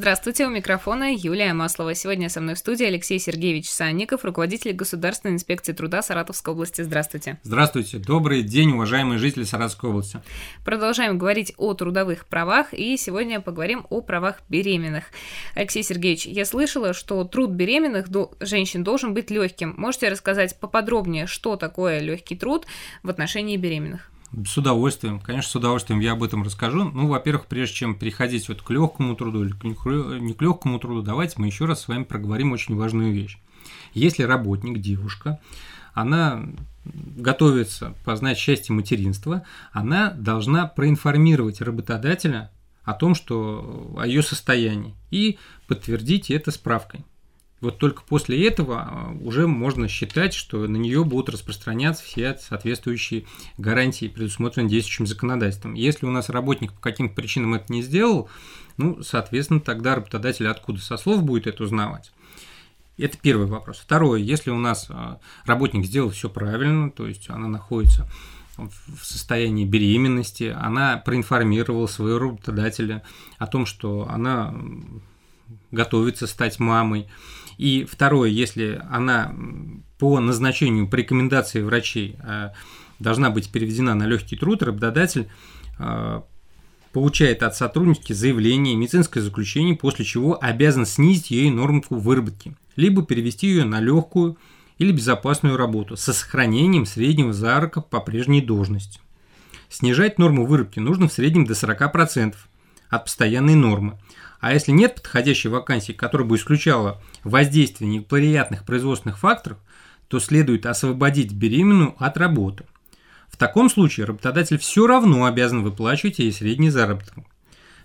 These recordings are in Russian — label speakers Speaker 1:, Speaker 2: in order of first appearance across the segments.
Speaker 1: Здравствуйте, у микрофона Юлия Маслова. Сегодня со мной в студии Алексей Сергеевич Санников, руководитель Государственной инспекции труда Саратовской области. Здравствуйте.
Speaker 2: Здравствуйте. Добрый день, уважаемые жители Саратовской области.
Speaker 1: Продолжаем говорить о трудовых правах, и сегодня поговорим о правах беременных. Алексей Сергеевич, я слышала, что труд беременных до... женщин должен быть легким. Можете рассказать поподробнее, что такое легкий труд в отношении беременных?
Speaker 2: С удовольствием, конечно, с удовольствием я об этом расскажу. Ну, во-первых, прежде чем переходить вот к легкому труду или не к легкому труду, давайте мы еще раз с вами проговорим очень важную вещь. Если работник, девушка, она готовится познать счастье материнства, она должна проинформировать работодателя о том, что о ее состоянии и подтвердить это справкой. Вот только после этого а, уже можно считать, что на нее будут распространяться все соответствующие гарантии, предусмотренные действующим законодательством. Если у нас работник по каким-то причинам это не сделал, ну, соответственно, тогда работодатель откуда со слов будет это узнавать. Это первый вопрос. Второе, если у нас а, работник сделал все правильно, то есть она находится в состоянии беременности, она проинформировала своего работодателя о том, что она готовится стать мамой, и второе, если она по назначению, по рекомендации врачей э, должна быть переведена на легкий труд, работодатель э, получает от сотрудника заявление, медицинское заключение, после чего обязан снизить ей нормку выработки, либо перевести ее на легкую или безопасную работу со сохранением среднего заработка по прежней должности. Снижать норму выработки нужно в среднем до 40% от постоянной нормы, а если нет подходящей вакансии, которая бы исключала воздействие неблагоприятных производственных факторов, то следует освободить беременную от работы. В таком случае работодатель все равно обязан выплачивать ей средний заработок.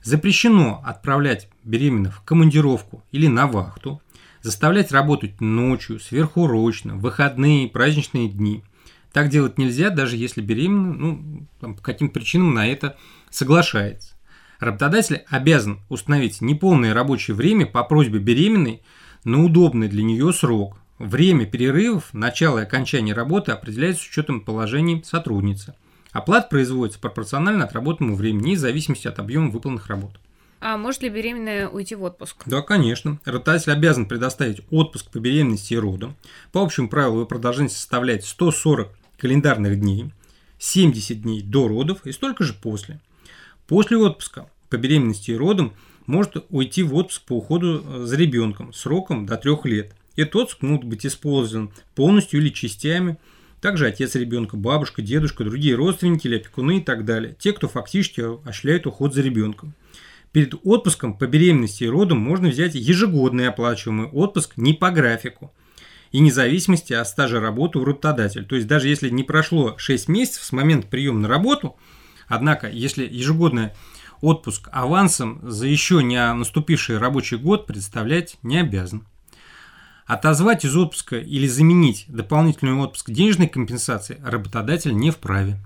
Speaker 2: Запрещено отправлять беременных в командировку или на вахту, заставлять работать ночью, сверхурочно, выходные, праздничные дни. Так делать нельзя, даже если беременная ну, там, по каким причинам на это соглашается. Работодатель обязан установить неполное рабочее время по просьбе беременной на удобный для нее срок. Время перерывов, начало и окончание работы определяется с учетом положений сотрудницы. Оплата производится пропорционально отработанному времени и в зависимости от объема выполненных работ.
Speaker 1: А может ли беременная уйти в отпуск?
Speaker 2: Да, конечно. Работодатель обязан предоставить отпуск по беременности и роду. По общему правилу его продолжительность составляет 140 календарных дней, 70 дней до родов и столько же после. После отпуска по беременности и родам может уйти в отпуск по уходу э, за ребенком сроком до трех лет. Этот отпуск может быть использован полностью или частями. Также отец ребенка, бабушка, дедушка, другие родственники или опекуны и так далее. Те, кто фактически осуществляет уход за ребенком. Перед отпуском по беременности и родам можно взять ежегодный оплачиваемый отпуск не по графику и независимости от стажа работы у работодателя. То есть даже если не прошло 6 месяцев с момента приема на работу, однако если ежегодная отпуск авансом за еще не наступивший рабочий год представлять не обязан. Отозвать из отпуска или заменить дополнительный отпуск денежной компенсации работодатель не вправе.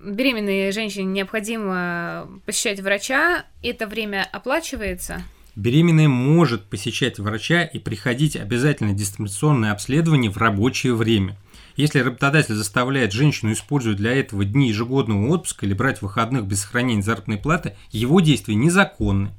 Speaker 1: Беременной женщине необходимо посещать врача. Это время оплачивается?
Speaker 2: Беременная может посещать врача и приходить обязательно дистанционное обследование в рабочее время – если работодатель заставляет женщину использовать для этого дни ежегодного отпуска или брать выходных без сохранения заработной платы, его действия незаконны.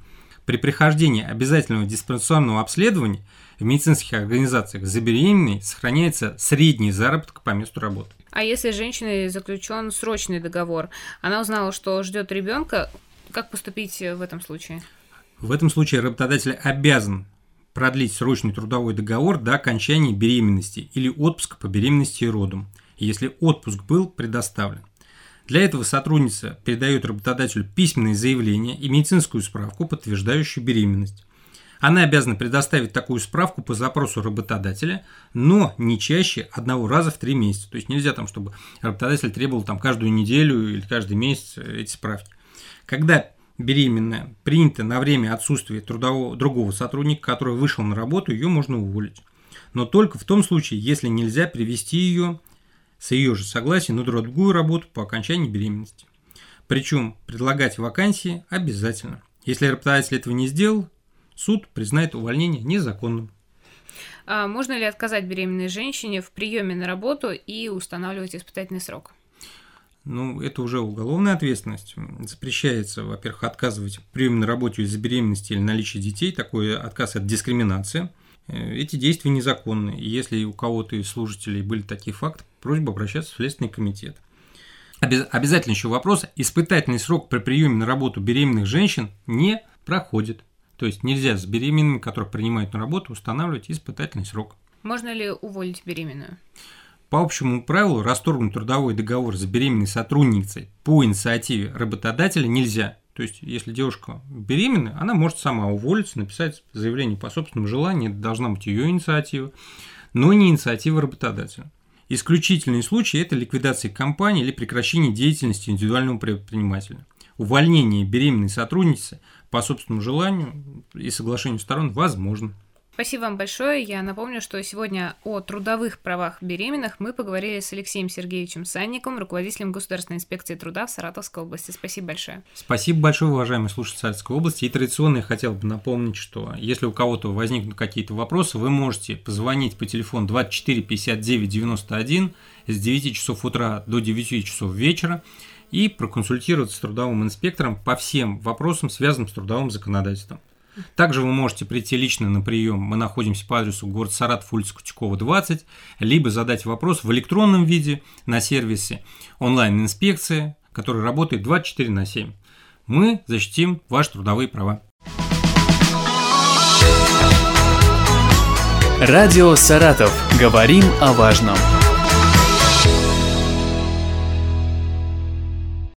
Speaker 2: При прохождении обязательного диспансерного обследования в медицинских организациях за беременной сохраняется средний заработок по месту работы.
Speaker 1: А если женщиной заключен срочный договор, она узнала, что ждет ребенка, как поступить в этом случае?
Speaker 2: В этом случае работодатель обязан продлить срочный трудовой договор до окончания беременности или отпуска по беременности и родам, если отпуск был предоставлен. Для этого сотрудница передает работодателю письменное заявление и медицинскую справку, подтверждающую беременность. Она обязана предоставить такую справку по запросу работодателя, но не чаще одного раза в три месяца. То есть нельзя там, чтобы работодатель требовал там каждую неделю или каждый месяц эти справки. Когда беременная принята на время отсутствия трудового, другого сотрудника, который вышел на работу, ее можно уволить. Но только в том случае, если нельзя привести ее с ее же согласия на другую работу по окончании беременности. Причем предлагать вакансии обязательно. Если работодатель этого не сделал, суд признает увольнение незаконным.
Speaker 1: А можно ли отказать беременной женщине в приеме на работу и устанавливать испытательный срок?
Speaker 2: Ну, это уже уголовная ответственность. Запрещается, во-первых, отказывать на работе из-за беременности или наличия детей. Такой отказ – это дискриминация. Э, эти действия незаконны. Если у кого-то из служителей были такие факты, просьба обращаться в Следственный комитет. Обязательно еще вопрос. Испытательный срок при приеме на работу беременных женщин не проходит. То есть нельзя с беременными, которых принимают на работу, устанавливать испытательный срок.
Speaker 1: Можно ли уволить беременную?
Speaker 2: По общему правилу расторгнуть трудовой договор с беременной сотрудницей по инициативе работодателя нельзя. То есть, если девушка беременна, она может сама уволиться, написать заявление по собственному желанию, это должна быть ее инициатива, но не инициатива работодателя. Исключительные случаи – это ликвидация компании или прекращение деятельности индивидуального предпринимателя. Увольнение беременной сотрудницы по собственному желанию и соглашению сторон возможно.
Speaker 1: Спасибо вам большое. Я напомню, что сегодня о трудовых правах беременных мы поговорили с Алексеем Сергеевичем Санником, руководителем Государственной инспекции труда в Саратовской области. Спасибо большое.
Speaker 2: Спасибо большое, уважаемые слушатели Саратовской области. И традиционно я хотел бы напомнить, что если у кого-то возникнут какие-то вопросы, вы можете позвонить по телефону 24 59 91 с 9 часов утра до 9 часов вечера и проконсультироваться с трудовым инспектором по всем вопросам, связанным с трудовым законодательством. Также вы можете прийти лично на прием. Мы находимся по адресу город Саратов, улица Кутякова, 20, либо задать вопрос в электронном виде на сервисе онлайн-инспекции, который работает 24 на 7. Мы защитим ваши трудовые права.
Speaker 3: Радио «Саратов». Говорим о важном.